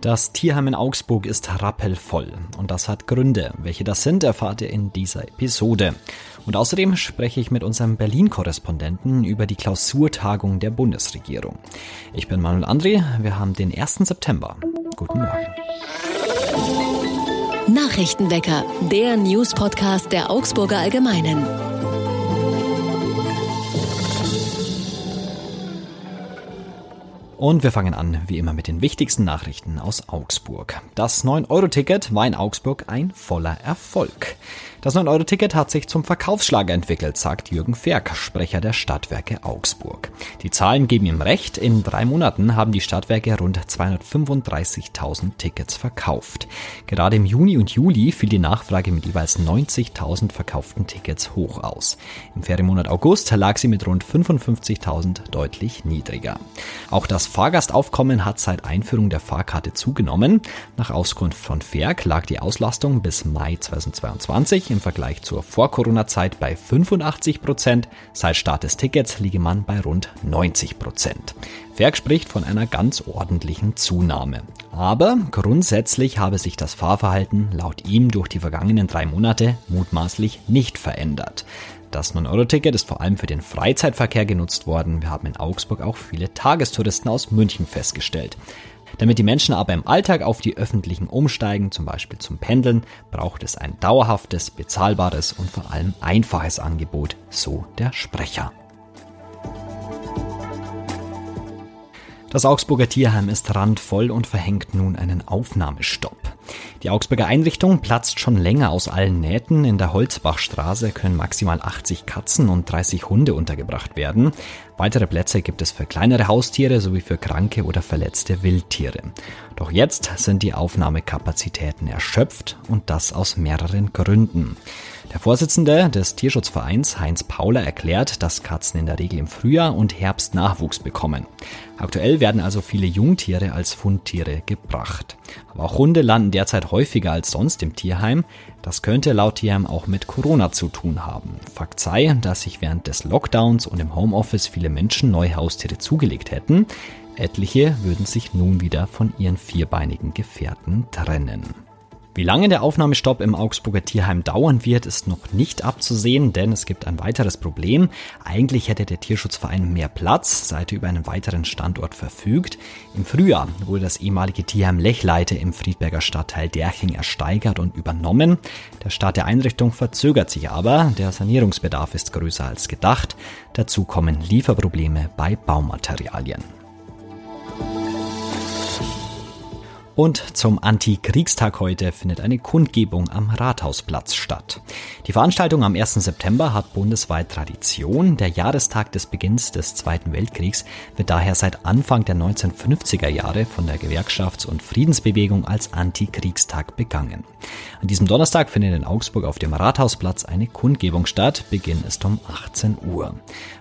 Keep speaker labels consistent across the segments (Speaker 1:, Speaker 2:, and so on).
Speaker 1: Das Tierheim in Augsburg ist rappelvoll und das hat Gründe. Welche das sind, erfahrt ihr in dieser Episode. Und außerdem spreche ich mit unserem Berlin-Korrespondenten über die Klausurtagung der Bundesregierung. Ich bin Manuel André, wir haben den 1. September. Guten Morgen.
Speaker 2: Nachrichtenwecker, der News-Podcast der Augsburger Allgemeinen.
Speaker 1: Und wir fangen an, wie immer, mit den wichtigsten Nachrichten aus Augsburg. Das 9-Euro-Ticket war in Augsburg ein voller Erfolg. Das 9-Euro-Ticket hat sich zum Verkaufsschlager entwickelt, sagt Jürgen Ferk, Sprecher der Stadtwerke Augsburg. Die Zahlen geben ihm recht. In drei Monaten haben die Stadtwerke rund 235.000 Tickets verkauft. Gerade im Juni und Juli fiel die Nachfrage mit jeweils 90.000 verkauften Tickets hoch aus. Im Ferienmonat August lag sie mit rund 55.000 deutlich niedriger. Auch das Fahrgastaufkommen hat seit Einführung der Fahrkarte zugenommen. Nach Auskunft von Ferk lag die Auslastung bis Mai 2022 im Vergleich zur Vor-Corona-Zeit bei 85 Prozent. Seit Start des Tickets liege man bei rund 90 Prozent. Ferg spricht von einer ganz ordentlichen Zunahme. Aber grundsätzlich habe sich das Fahrverhalten laut ihm durch die vergangenen drei Monate mutmaßlich nicht verändert. Das 9-Euro-Ticket ist vor allem für den Freizeitverkehr genutzt worden. Wir haben in Augsburg auch viele Tagestouristen aus München festgestellt. Damit die Menschen aber im Alltag auf die öffentlichen umsteigen, zum Beispiel zum Pendeln, braucht es ein dauerhaftes, bezahlbares und vor allem einfaches Angebot, so der Sprecher. Das Augsburger Tierheim ist randvoll und verhängt nun einen Aufnahmestopp. Die Augsburger Einrichtung platzt schon länger aus allen Nähten. In der Holzbachstraße können maximal 80 Katzen und 30 Hunde untergebracht werden. Weitere Plätze gibt es für kleinere Haustiere sowie für kranke oder verletzte Wildtiere. Doch jetzt sind die Aufnahmekapazitäten erschöpft und das aus mehreren Gründen. Der Vorsitzende des Tierschutzvereins Heinz Pauler erklärt, dass Katzen in der Regel im Frühjahr und Herbst Nachwuchs bekommen. Aktuell werden also viele Jungtiere als Fundtiere gebracht. Aber auch Hunde landen derzeit häufiger als sonst im Tierheim. Das könnte laut Tierheim auch mit Corona zu tun haben. Fakt sei, dass sich während des Lockdowns und im Homeoffice viele Menschen neue Haustiere zugelegt hätten. Etliche würden sich nun wieder von ihren vierbeinigen Gefährten trennen. Wie lange der Aufnahmestopp im Augsburger Tierheim dauern wird, ist noch nicht abzusehen, denn es gibt ein weiteres Problem. Eigentlich hätte der Tierschutzverein mehr Platz, seit er über einen weiteren Standort verfügt. Im Frühjahr wurde das ehemalige Tierheim Lechleite im Friedberger Stadtteil Derching ersteigert und übernommen. Der Start der Einrichtung verzögert sich aber, der Sanierungsbedarf ist größer als gedacht. Dazu kommen Lieferprobleme bei Baumaterialien. Und zum Antikriegstag heute findet eine Kundgebung am Rathausplatz statt. Die Veranstaltung am 1. September hat bundesweit Tradition. Der Jahrestag des Beginns des Zweiten Weltkriegs wird daher seit Anfang der 1950er Jahre von der Gewerkschafts- und Friedensbewegung als Antikriegstag begangen. An diesem Donnerstag findet in Augsburg auf dem Rathausplatz eine Kundgebung statt. Beginn ist um 18 Uhr.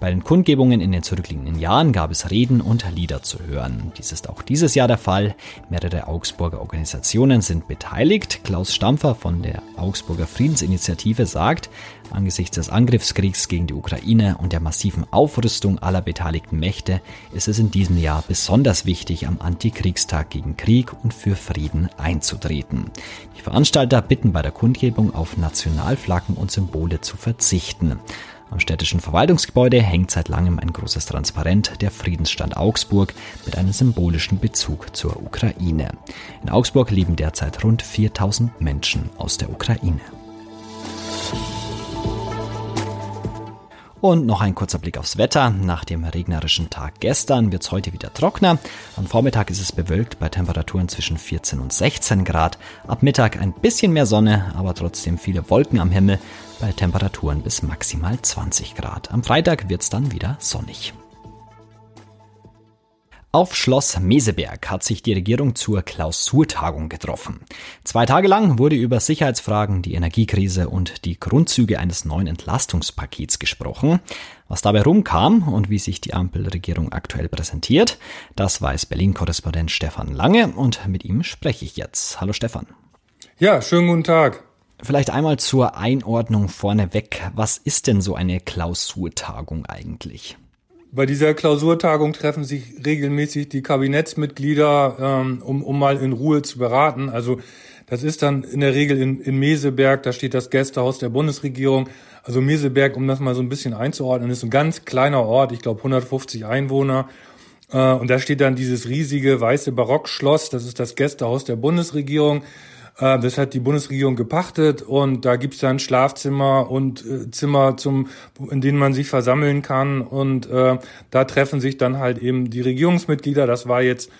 Speaker 1: Bei den Kundgebungen in den zurückliegenden Jahren gab es Reden und Lieder zu hören. Dies ist auch dieses Jahr der Fall. Mehrere Augsburger Organisationen sind beteiligt. Klaus Stampfer von der Augsburger Friedensinitiative sagt, angesichts des Angriffskriegs gegen die Ukraine und der massiven Aufrüstung aller beteiligten Mächte ist es in diesem Jahr besonders wichtig, am Antikriegstag gegen Krieg und für Frieden einzutreten. Die Veranstalter bitten bei der Kundgebung auf Nationalflaggen und Symbole zu verzichten. Am städtischen Verwaltungsgebäude hängt seit langem ein großes Transparent der Friedensstand Augsburg mit einem symbolischen Bezug zur Ukraine. In Augsburg leben derzeit rund 4000 Menschen aus der Ukraine. Und noch ein kurzer Blick aufs Wetter. Nach dem regnerischen Tag gestern wird es heute wieder trockener. Am Vormittag ist es bewölkt bei Temperaturen zwischen 14 und 16 Grad. Ab Mittag ein bisschen mehr Sonne, aber trotzdem viele Wolken am Himmel bei Temperaturen bis maximal 20 Grad. Am Freitag wird es dann wieder sonnig. Auf Schloss Meseberg hat sich die Regierung zur Klausurtagung getroffen. Zwei Tage lang wurde über Sicherheitsfragen, die Energiekrise und die Grundzüge eines neuen Entlastungspakets gesprochen. Was dabei rumkam und wie sich die Ampelregierung aktuell präsentiert, das weiß Berlin-Korrespondent Stefan Lange und mit ihm spreche ich jetzt. Hallo Stefan.
Speaker 3: Ja, schönen guten Tag.
Speaker 1: Vielleicht einmal zur Einordnung vorneweg. Was ist denn so eine Klausurtagung eigentlich?
Speaker 3: Bei dieser Klausurtagung treffen sich regelmäßig die Kabinettsmitglieder, ähm, um, um mal in Ruhe zu beraten. Also das ist dann in der Regel in, in Meseberg, da steht das Gästehaus der Bundesregierung. Also Meseberg, um das mal so ein bisschen einzuordnen, ist ein ganz kleiner Ort, ich glaube 150 Einwohner. Äh, und da steht dann dieses riesige weiße Barockschloss, das ist das Gästehaus der Bundesregierung. Äh, das hat die Bundesregierung gepachtet und da gibt's dann Schlafzimmer und äh, Zimmer, zum, in denen man sich versammeln kann. Und äh, da treffen sich dann halt eben die Regierungsmitglieder. Das war jetzt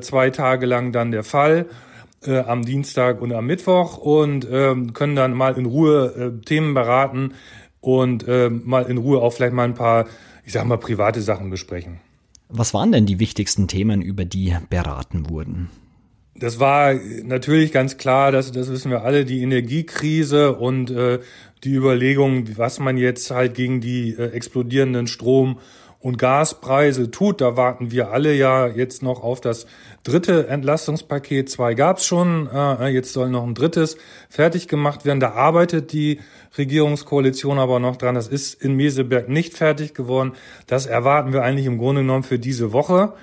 Speaker 3: zwei Tage lang dann der Fall am Dienstag und am Mittwoch und äh, können dann mal in Ruhe äh, Themen beraten und äh, mal in Ruhe auch vielleicht mal ein paar, ich sag mal, private Sachen besprechen.
Speaker 1: Was waren denn die wichtigsten Themen, über die beraten wurden?
Speaker 3: Das war natürlich ganz klar, dass, das wissen wir alle, die Energiekrise und äh, die Überlegung, was man jetzt halt gegen die äh, explodierenden Strom- und Gaspreise tut. Da warten wir alle ja jetzt noch auf das dritte Entlastungspaket. Zwei gab's schon, äh, jetzt soll noch ein drittes fertig gemacht werden. Da arbeitet die Regierungskoalition aber noch dran. Das ist in Meseberg nicht fertig geworden. Das erwarten wir eigentlich im Grunde genommen für diese Woche.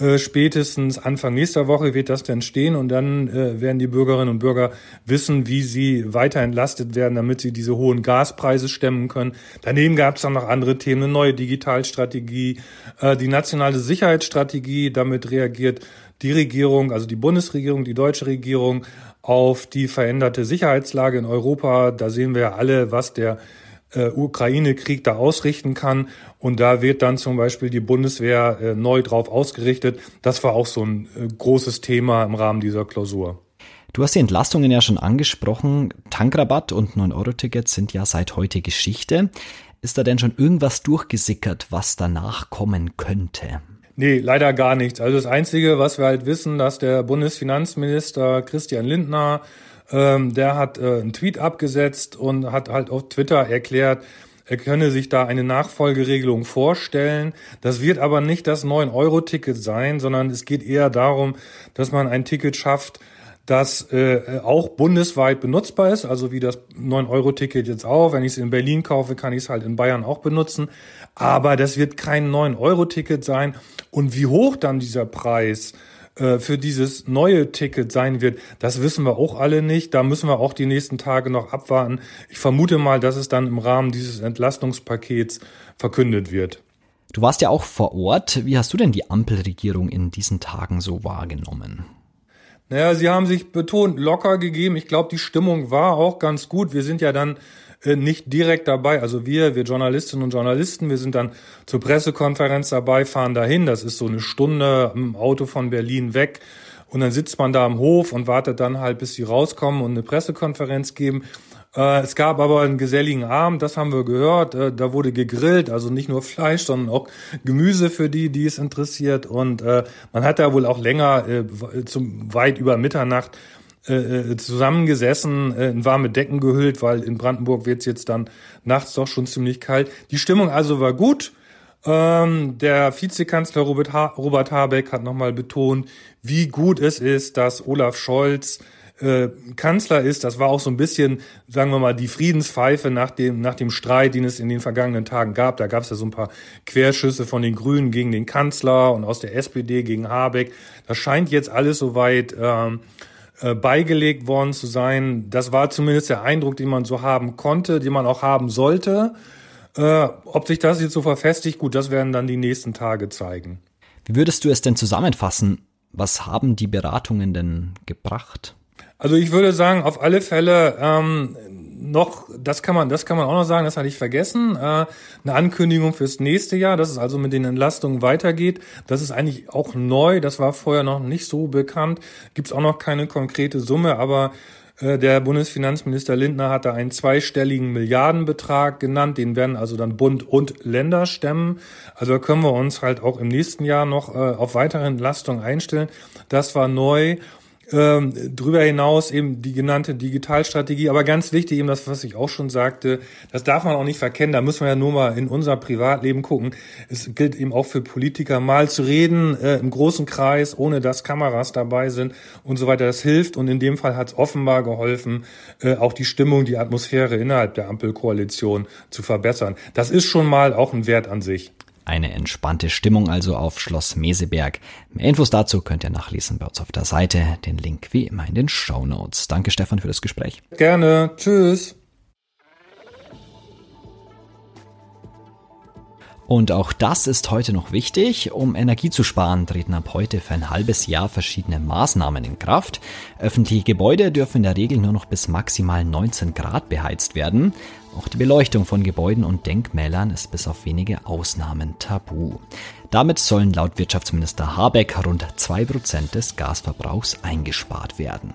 Speaker 3: Äh, spätestens Anfang nächster Woche wird das denn stehen und dann äh, werden die Bürgerinnen und Bürger wissen, wie sie weiter entlastet werden, damit sie diese hohen Gaspreise stemmen können. Daneben gab es dann noch andere Themen, eine neue Digitalstrategie, äh, die nationale Sicherheitsstrategie. Damit reagiert die Regierung, also die Bundesregierung, die deutsche Regierung auf die veränderte Sicherheitslage in Europa. Da sehen wir ja alle, was der äh, Ukraine-Krieg da ausrichten kann. Und da wird dann zum Beispiel die Bundeswehr äh, neu drauf ausgerichtet. Das war auch so ein äh, großes Thema im Rahmen dieser Klausur.
Speaker 1: Du hast die Entlastungen ja schon angesprochen. Tankrabatt und 9-Euro-Tickets sind ja seit heute Geschichte. Ist da denn schon irgendwas durchgesickert, was danach kommen könnte?
Speaker 3: Nee, leider gar nichts. Also das Einzige, was wir halt wissen, dass der Bundesfinanzminister Christian Lindner ähm, der hat äh, einen Tweet abgesetzt und hat halt auf Twitter erklärt, er könne sich da eine Nachfolgeregelung vorstellen. Das wird aber nicht das 9-Euro-Ticket sein, sondern es geht eher darum, dass man ein Ticket schafft, das äh, auch bundesweit benutzbar ist, also wie das 9-Euro-Ticket jetzt auch. Wenn ich es in Berlin kaufe, kann ich es halt in Bayern auch benutzen. Aber das wird kein 9-Euro-Ticket sein. Und wie hoch dann dieser Preis für dieses neue Ticket sein wird, das wissen wir auch alle nicht. Da müssen wir auch die nächsten Tage noch abwarten. Ich vermute mal, dass es dann im Rahmen dieses Entlastungspakets verkündet wird.
Speaker 1: Du warst ja auch vor Ort. Wie hast du denn die Ampelregierung in diesen Tagen so wahrgenommen?
Speaker 3: Naja, sie haben sich betont locker gegeben. Ich glaube, die Stimmung war auch ganz gut. Wir sind ja dann äh, nicht direkt dabei. Also wir, wir Journalistinnen und Journalisten, wir sind dann zur Pressekonferenz dabei, fahren dahin. Das ist so eine Stunde im Auto von Berlin weg. Und dann sitzt man da am Hof und wartet dann halt, bis sie rauskommen und eine Pressekonferenz geben. Äh, es gab aber einen geselligen Abend, das haben wir gehört. Äh, da wurde gegrillt, also nicht nur Fleisch, sondern auch Gemüse für die, die es interessiert. Und man hat da wohl auch länger, zum weit über Mitternacht, äh, äh, zusammengesessen, äh, in warme Decken gehüllt, weil in Brandenburg wird es jetzt dann nachts doch schon ziemlich kalt. Die Stimmung also war gut. Ähm, der Vizekanzler Robert, ha Robert Habeck hat nochmal betont, wie gut es ist, dass Olaf Scholz äh, Kanzler ist. Das war auch so ein bisschen, sagen wir mal, die Friedenspfeife nach dem, nach dem Streit, den es in den vergangenen Tagen gab. Da gab es ja so ein paar Querschüsse von den Grünen gegen den Kanzler und aus der SPD gegen Habeck. Das scheint jetzt alles soweit ähm, äh, beigelegt worden zu sein. Das war zumindest der Eindruck, den man so haben konnte, den man auch haben sollte. Äh, ob sich das jetzt so verfestigt, gut, das werden dann die nächsten Tage zeigen.
Speaker 1: Wie würdest du es denn zusammenfassen? Was haben die Beratungen denn gebracht?
Speaker 3: Also ich würde sagen, auf alle Fälle ähm, noch, das kann man, das kann man auch noch sagen, das hatte ich vergessen, äh, eine Ankündigung fürs nächste Jahr, dass es also mit den Entlastungen weitergeht. Das ist eigentlich auch neu, das war vorher noch nicht so bekannt. Gibt es auch noch keine konkrete Summe, aber äh, der Bundesfinanzminister Lindner hat da einen zweistelligen Milliardenbetrag genannt. Den werden also dann Bund und Länder stemmen. Also können wir uns halt auch im nächsten Jahr noch äh, auf weitere Entlastungen einstellen. Das war neu. Ähm, drüber hinaus eben die genannte Digitalstrategie, aber ganz wichtig eben das, was ich auch schon sagte, das darf man auch nicht verkennen, da müssen wir ja nur mal in unser Privatleben gucken. Es gilt eben auch für Politiker mal zu reden, äh, im großen Kreis, ohne dass Kameras dabei sind und so weiter. Das hilft und in dem Fall hat es offenbar geholfen, äh, auch die Stimmung, die Atmosphäre innerhalb der Ampelkoalition zu verbessern. Das ist schon mal auch ein Wert an sich.
Speaker 1: Eine entspannte Stimmung also auf Schloss Meseberg. Mehr Infos dazu könnt ihr nachlesen bei uns auf der Seite. Den Link wie immer in den Show Notes. Danke Stefan für das Gespräch.
Speaker 3: Gerne. Tschüss.
Speaker 1: Und auch das ist heute noch wichtig. Um Energie zu sparen, treten ab heute für ein halbes Jahr verschiedene Maßnahmen in Kraft. Öffentliche Gebäude dürfen in der Regel nur noch bis maximal 19 Grad beheizt werden. Auch die Beleuchtung von Gebäuden und Denkmälern ist bis auf wenige Ausnahmen tabu. Damit sollen laut Wirtschaftsminister Habeck rund zwei Prozent des Gasverbrauchs eingespart werden.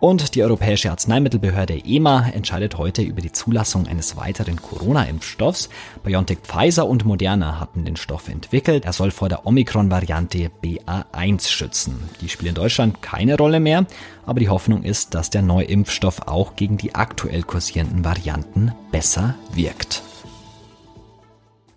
Speaker 1: Und die Europäische Arzneimittelbehörde EMA entscheidet heute über die Zulassung eines weiteren Corona-Impfstoffs. BioNTech Pfizer und Moderna hatten den Stoff entwickelt. Er soll vor der Omikron-Variante BA1 schützen. Die spielt in Deutschland keine Rolle mehr, aber die Hoffnung ist, dass der neue Impfstoff auch gegen die aktuell kursierenden Varianten besser wirkt.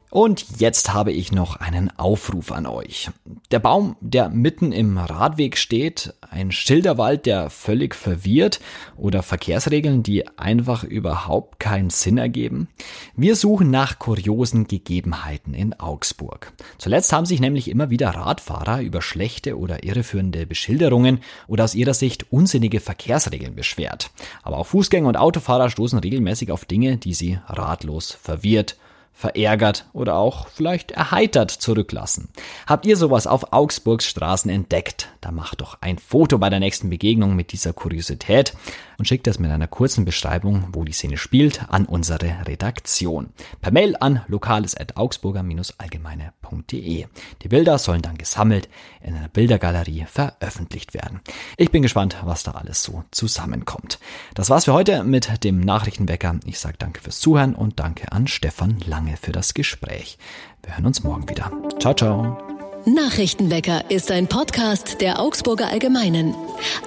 Speaker 1: Und jetzt habe ich noch einen Aufruf an euch. Der Baum, der mitten im Radweg steht, ein Schilderwald, der völlig verwirrt oder Verkehrsregeln, die einfach überhaupt keinen Sinn ergeben. Wir suchen nach kuriosen Gegebenheiten in Augsburg. Zuletzt haben sich nämlich immer wieder Radfahrer über schlechte oder irreführende Beschilderungen oder aus ihrer Sicht unsinnige Verkehrsregeln beschwert. Aber auch Fußgänger und Autofahrer stoßen regelmäßig auf Dinge, die sie ratlos verwirrt verärgert oder auch vielleicht erheitert zurücklassen. Habt ihr sowas auf Augsburgs Straßen entdeckt? Da macht doch ein Foto bei der nächsten Begegnung mit dieser Kuriosität und schickt das mit einer kurzen Beschreibung, wo die Szene spielt, an unsere Redaktion. Per Mail an lokales.augsburger-allgemeine.de. Die Bilder sollen dann gesammelt in einer Bildergalerie veröffentlicht werden. Ich bin gespannt, was da alles so zusammenkommt. Das war's für heute mit dem Nachrichtenwecker. Ich sage danke fürs Zuhören und danke an Stefan Lange für das Gespräch. Wir hören uns morgen wieder. Ciao, ciao.
Speaker 2: Nachrichtenwecker ist ein Podcast der Augsburger Allgemeinen.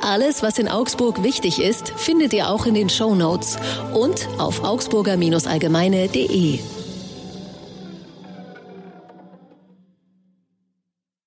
Speaker 2: Alles, was in Augsburg wichtig ist, findet ihr auch in den Show Notes und auf augsburger-allgemeine.de.